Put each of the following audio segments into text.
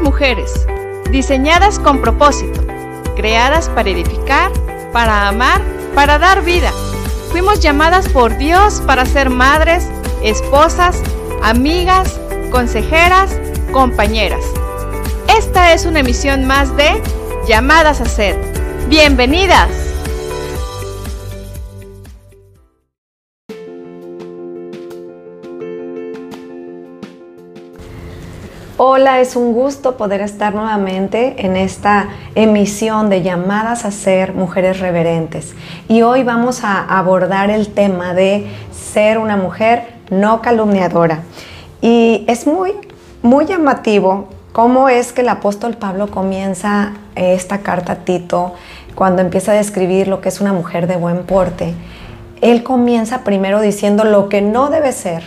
Mujeres, diseñadas con propósito, creadas para edificar, para amar, para dar vida. Fuimos llamadas por Dios para ser madres, esposas, amigas, consejeras, compañeras. Esta es una emisión más de Llamadas a Ser. Bienvenidas. Hola, es un gusto poder estar nuevamente en esta emisión de llamadas a ser mujeres reverentes. Y hoy vamos a abordar el tema de ser una mujer no calumniadora. Y es muy, muy llamativo cómo es que el apóstol Pablo comienza esta carta a Tito cuando empieza a describir lo que es una mujer de buen porte. Él comienza primero diciendo lo que no debe ser,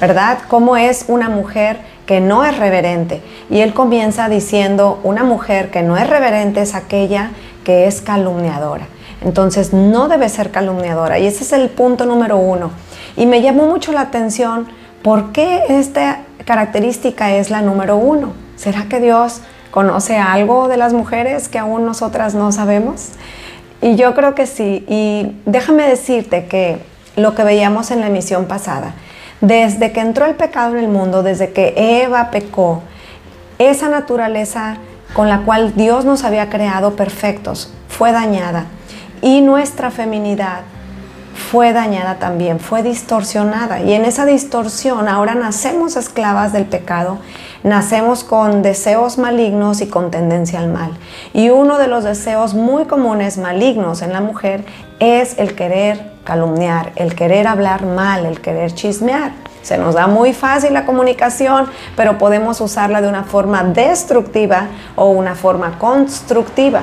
¿verdad? Cómo es una mujer que no es reverente. Y él comienza diciendo, una mujer que no es reverente es aquella que es calumniadora. Entonces no debe ser calumniadora. Y ese es el punto número uno. Y me llamó mucho la atención por qué esta característica es la número uno. ¿Será que Dios conoce algo de las mujeres que aún nosotras no sabemos? Y yo creo que sí. Y déjame decirte que lo que veíamos en la emisión pasada, desde que entró el pecado en el mundo, desde que Eva pecó, esa naturaleza con la cual Dios nos había creado perfectos fue dañada y nuestra feminidad fue dañada también, fue distorsionada. Y en esa distorsión ahora nacemos esclavas del pecado, nacemos con deseos malignos y con tendencia al mal. Y uno de los deseos muy comunes malignos en la mujer es el querer calumniar, el querer hablar mal, el querer chismear. Se nos da muy fácil la comunicación, pero podemos usarla de una forma destructiva o una forma constructiva.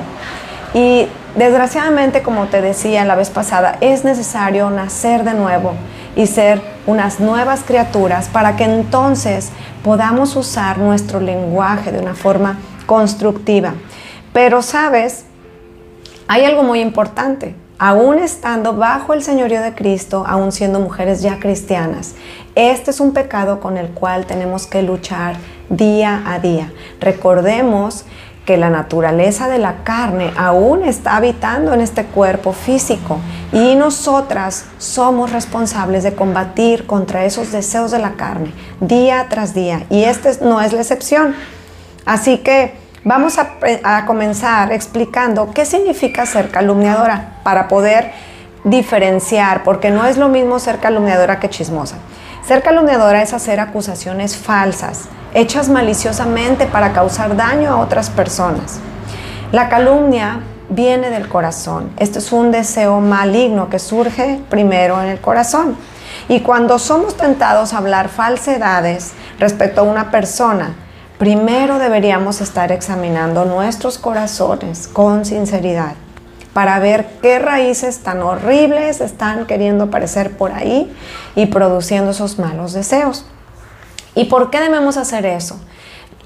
Y desgraciadamente, como te decía la vez pasada, es necesario nacer de nuevo y ser unas nuevas criaturas para que entonces podamos usar nuestro lenguaje de una forma constructiva. Pero sabes, hay algo muy importante aún estando bajo el señorío de Cristo, aún siendo mujeres ya cristianas. Este es un pecado con el cual tenemos que luchar día a día. Recordemos que la naturaleza de la carne aún está habitando en este cuerpo físico y nosotras somos responsables de combatir contra esos deseos de la carne día tras día y este no es la excepción. Así que Vamos a, comenzar explicando qué significa ser calumniadora para poder diferenciar, porque no es lo mismo ser calumniadora que chismosa. Ser calumniadora es hacer acusaciones falsas, hechas maliciosamente para causar daño a otras personas. La calumnia viene del corazón. Esto es un deseo maligno que surge primero en el corazón. Y cuando somos tentados a hablar falsedades respecto a una persona, primero deberíamos estar examinando nuestros corazones con sinceridad para ver qué raíces tan horribles están queriendo aparecer por ahí y produciendo esos malos deseos. ¿Y por qué debemos hacer eso?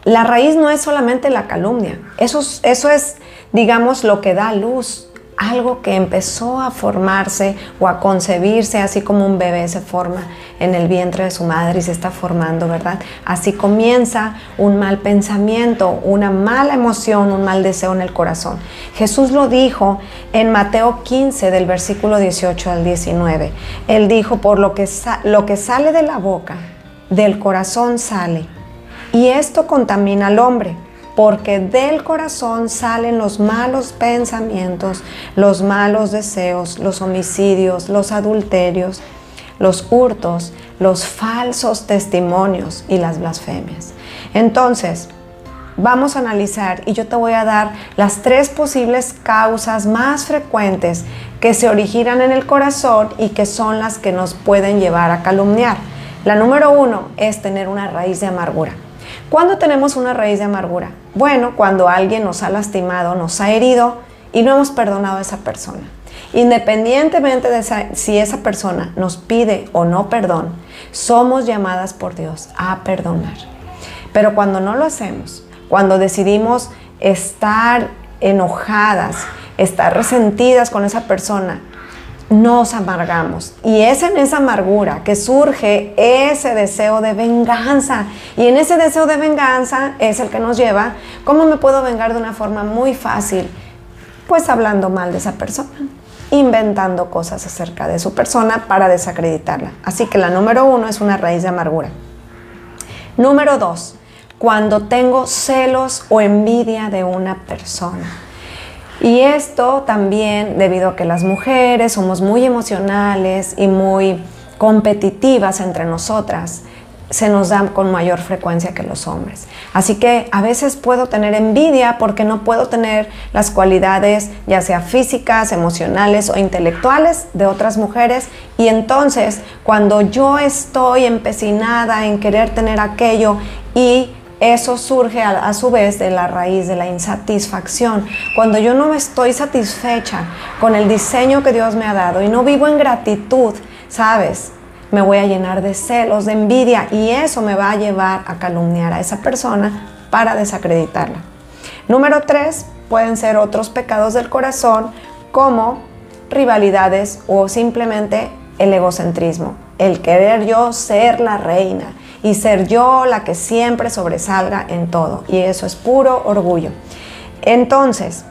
La raíz no es solamente la calumnia, eso, eso es, digamos, lo que da luz algo que empezó a formarse o a concebirse, así como un bebé se forma en el vientre de su madre y se está formando, ¿verdad? Así comienza un mal pensamiento, una mala emoción, un mal deseo en el corazón. Jesús lo dijo en Mateo 15 del versículo 18 al 19. Él dijo, por lo que, lo que sale de la boca, del corazón sale, y esto contamina al hombre porque del corazón salen los malos pensamientos, los malos deseos, los homicidios, los adulterios, los hurtos, los falsos testimonios y las blasfemias. Entonces, vamos a analizar y yo te voy a dar las tres posibles causas más frecuentes que se originan en el corazón y que son las que nos pueden llevar a calumniar. La número uno es tener una raíz de amargura. ¿Cuándo tenemos una raíz de amargura? Bueno, cuando alguien nos ha lastimado, nos ha herido y no hemos perdonado a esa persona. Independientemente de si esa persona nos pide o no perdón, somos llamadas por Dios a perdonar. Pero cuando no lo hacemos, cuando decidimos estar enojadas, estar resentidas con esa persona, nos amargamos. Y es en esa amargura que surge ese deseo de venganza. Y en ese deseo de venganza es el que nos lleva, ¿cómo me puedo vengar de una forma muy fácil? Pues hablando mal de esa persona, inventando cosas acerca de su persona para desacreditarla. Así que la número uno es una raíz de amargura. Número dos, cuando tengo celos o envidia de una persona. Y esto también debido a que las mujeres somos muy emocionales y muy competitivas entre nosotras, se nos da con mayor frecuencia que los hombres. Así que a veces puedo tener envidia porque no puedo tener las cualidades ya sea físicas, emocionales o intelectuales de otras mujeres y entonces cuando yo estoy empecinada en querer tener aquello y eso surge a, su vez de la raíz de la insatisfacción. Cuando yo no estoy satisfecha con el diseño que Dios me ha dado y no vivo en gratitud, ¿sabes? Me voy a llenar de celos, de envidia y eso me va a llevar a calumniar a esa persona para desacreditarla. Número tres, pueden ser otros pecados del corazón como rivalidades o simplemente el egocentrismo, el querer yo ser la reina, y ser yo la que siempre sobresalga en todo. Y eso es puro orgullo. Entonces,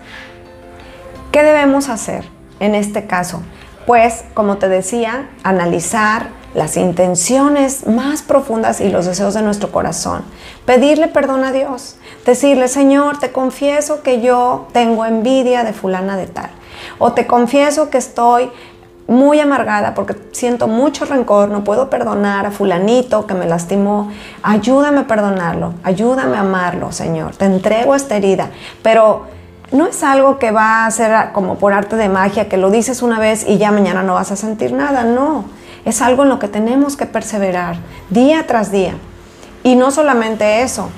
¿qué debemos hacer en este caso? Pues, como te decía, analizar las intenciones más profundas y los deseos de nuestro corazón. Pedirle perdón a Dios. Decirle, Señor, te confieso que yo tengo envidia de fulana de tal. O te confieso que estoy muy amargada porque siento mucho rencor, no puedo perdonar a fulanito que me lastimó. Ayúdame a perdonarlo, ayúdame a amarlo, Señor. Te entrego esta herida, pero no es algo que va a ser como por arte de magia, que lo dices una vez y ya mañana no vas a sentir nada, no. Es algo en lo que tenemos que perseverar día tras día. Y no solamente eso,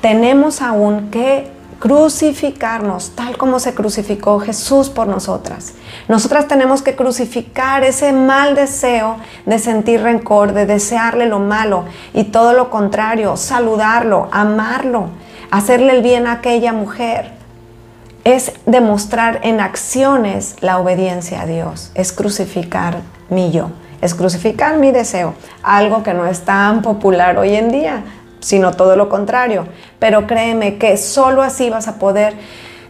tenemos aún que crucificarnos tal como se crucificó Jesús por nosotras. Nosotras tenemos que crucificar ese mal deseo de sentir rencor, de desearle lo malo y todo lo contrario, saludarlo, amarlo, hacerle el bien a aquella mujer. Es demostrar en acciones la obediencia a Dios, es crucificar mi yo, es crucificar mi deseo, algo que no es tan popular hoy en día sino todo lo contrario. Pero créeme que solo así vas a poder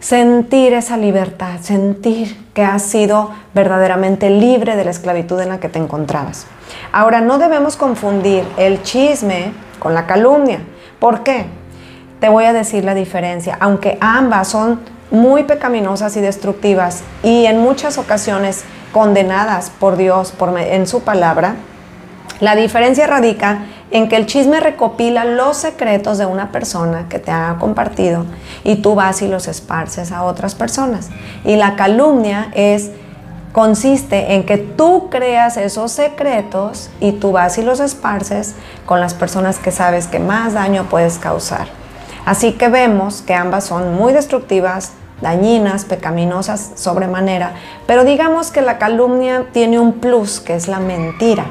sentir esa libertad, sentir que has sido verdaderamente libre de la esclavitud en la que te encontrabas. Ahora, no debemos confundir el chisme con la calumnia. ¿Por qué? Te voy a decir la diferencia. Aunque ambas son muy pecaminosas y destructivas y en muchas ocasiones condenadas por Dios por, en su palabra, la diferencia radica en que el chisme recopila los secretos de una persona que te ha compartido y tú vas y los esparces a otras personas. Y la calumnia es consiste en que tú creas esos secretos y tú vas y los esparces con las personas que sabes que más daño puedes causar. Así que vemos que ambas son muy destructivas, dañinas, pecaminosas sobremanera, pero digamos que la calumnia tiene un plus que es la mentira.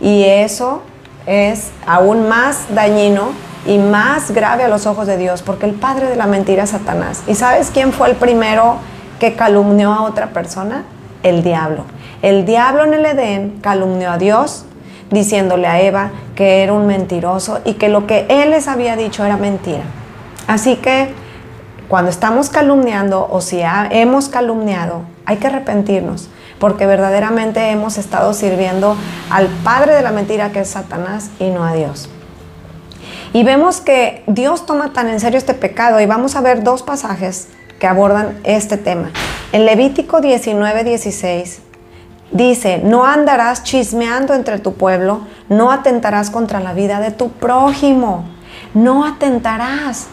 Y eso es aún más dañino y más grave a los ojos de Dios, porque el padre de la mentira es Satanás. ¿Y sabes quién fue el primero que calumnió a otra persona? El diablo. El diablo en el Edén calumnió a Dios diciéndole a Eva que era un mentiroso y que lo que él les había dicho era mentira. Así que cuando estamos calumniando o si hemos calumniado, hay que arrepentirnos porque verdaderamente hemos estado sirviendo al padre de la mentira que es Satanás y no a Dios. Y vemos que Dios toma tan en serio este pecado y vamos a ver dos pasajes que abordan este tema. En Levítico 19, 16 dice, no andarás chismeando entre tu pueblo, no atentarás contra la vida de tu prójimo, no atentarás.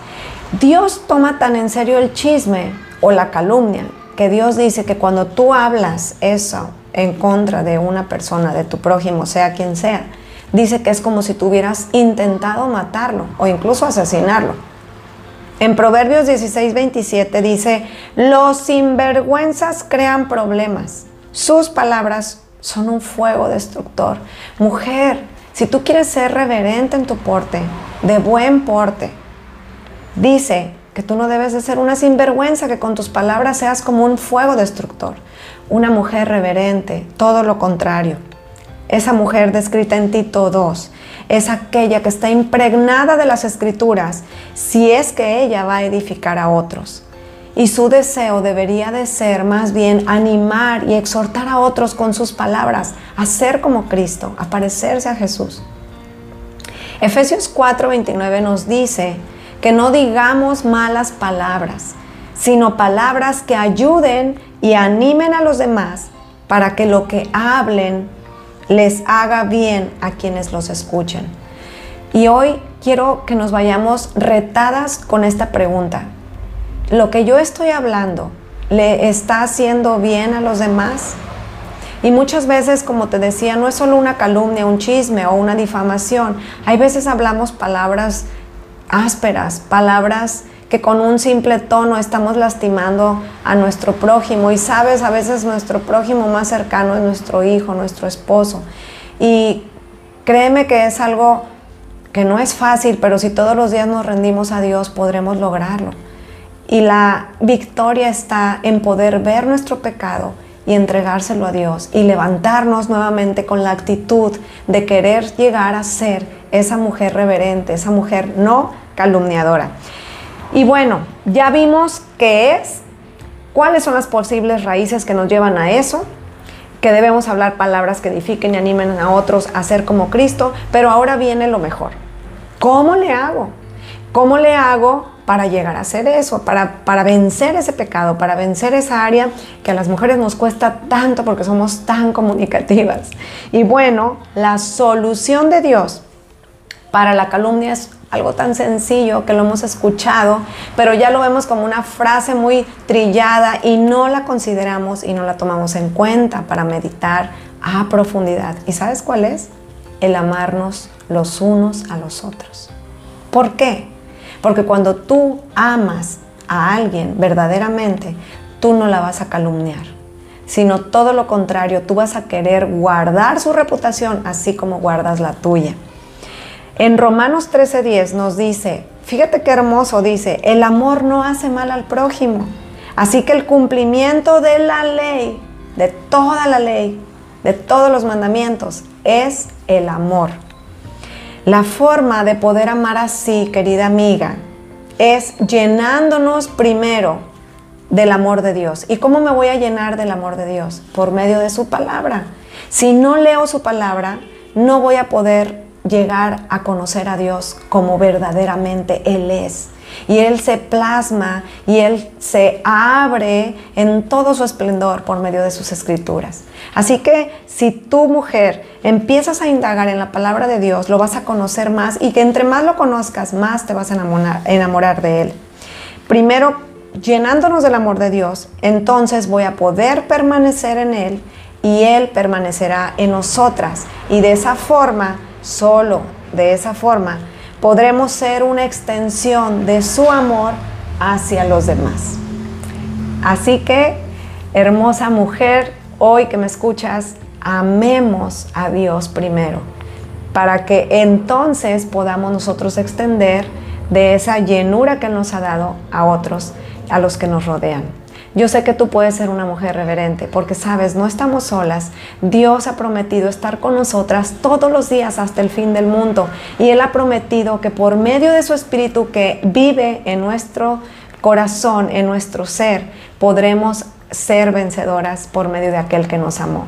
Dios toma tan en serio el chisme o la calumnia que Dios dice que cuando tú hablas eso en contra de una persona, de tu prójimo, sea quien sea, dice que es como si tú hubieras intentado matarlo o incluso asesinarlo. En Proverbios 16, 27 dice, los sinvergüenzas crean problemas, sus palabras son un fuego destructor. Mujer, si tú quieres ser reverente en tu porte, de buen porte, dice, que tú no debes de ser una sinvergüenza, que con tus palabras seas como un fuego destructor. una mujer reverente, todo lo contrario. Esa mujer descrita en Tito 2 es aquella que está impregnada de las escrituras si es que ella va a edificar a otros. Y su deseo debería de ser más bien animar y exhortar a otros con sus palabras, a ser como Cristo, a parecerse a Jesús. Efesios 4:29 nos dice que no digamos malas palabras, sino palabras que ayuden y animen a los demás para que lo que hablen les haga bien a quienes los escuchen. Y hoy quiero que nos vayamos retadas con esta pregunta. ¿Lo que yo estoy hablando le está haciendo bien a los demás? Y muchas veces, como te decía, no es solo una calumnia, un chisme o una difamación. Hay veces hablamos palabras ásperas, palabras que con un simple tono estamos lastimando a nuestro prójimo. Y sabes, a veces nuestro prójimo más cercano es nuestro hijo, nuestro esposo. Y créeme que es algo que no es fácil, pero si todos los días nos rendimos a Dios, podremos lograrlo. Y la victoria está en poder ver nuestro pecado y entregárselo a Dios y levantarnos nuevamente con la actitud de querer llegar a ser esa mujer reverente, esa mujer no calumniadora. Y bueno, ya vimos qué es, cuáles son las posibles raíces que nos llevan a eso, que debemos hablar palabras que edifiquen y animen a otros a ser como Cristo, pero ahora viene lo mejor. ¿Cómo le hago? ¿Cómo le hago para llegar a hacer eso, para, para vencer ese pecado, para vencer esa área que a las mujeres nos cuesta tanto porque somos tan comunicativas? Y bueno, la solución de Dios para la calumnia es algo tan sencillo que lo hemos escuchado, pero ya lo vemos como una frase muy trillada y no la consideramos y no la tomamos en cuenta para meditar a profundidad. ¿Y sabes cuál es? El amarnos los unos a los otros. ¿Por qué? Porque cuando tú amas a alguien verdaderamente, tú no la vas a calumniar, sino todo lo contrario, tú vas a querer guardar su reputación así como guardas la tuya. En Romanos 13:10 nos dice, fíjate qué hermoso dice, el amor no hace mal al prójimo. Así que el cumplimiento de la ley, de toda la ley, de todos los mandamientos, es el amor. La forma de poder amar así, querida amiga, es llenándonos primero del amor de Dios. ¿Y cómo me voy a llenar del amor de Dios? Por medio de su palabra. Si no leo su palabra, no voy a poder llegar a conocer a Dios como verdaderamente Él es. Y Él se plasma y Él se abre en todo su esplendor por medio de sus escrituras. Así que si tu mujer empiezas a indagar en la palabra de Dios, lo vas a conocer más y que entre más lo conozcas, más te vas a enamorar, enamorar de Él. Primero, llenándonos del amor de Dios, entonces voy a poder permanecer en Él y Él permanecerá en nosotras. Y de esa forma Solo de esa forma podremos ser una extensión de su amor hacia los demás. Así que, hermosa mujer, hoy que me escuchas, amemos a Dios primero, para que entonces podamos nosotros extender de esa llenura que nos ha dado a otros, a los que nos rodean. Yo sé que tú puedes ser una mujer reverente porque sabes, no estamos solas. Dios ha prometido estar con nosotras todos los días hasta el fin del mundo. Y Él ha prometido que por medio de su Espíritu que vive en nuestro corazón, en nuestro ser, podremos ser vencedoras por medio de aquel que nos amó.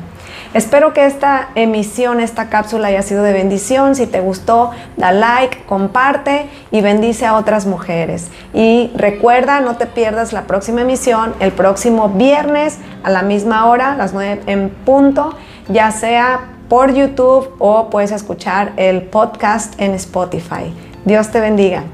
Espero que esta emisión, esta cápsula haya sido de bendición. Si te gustó, da like, comparte y bendice a otras mujeres. Y recuerda, no te pierdas la próxima emisión el próximo viernes a la misma hora, las 9 en punto, ya sea por YouTube o puedes escuchar el podcast en Spotify. Dios te bendiga.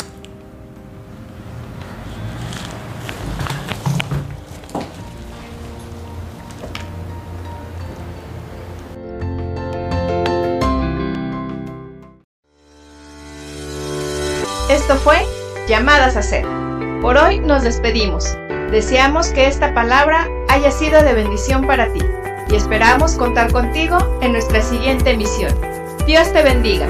Fue Llamadas a Ser. Por hoy nos despedimos. Deseamos que esta palabra haya sido de bendición para ti y esperamos contar contigo en nuestra siguiente emisión. Dios te bendiga.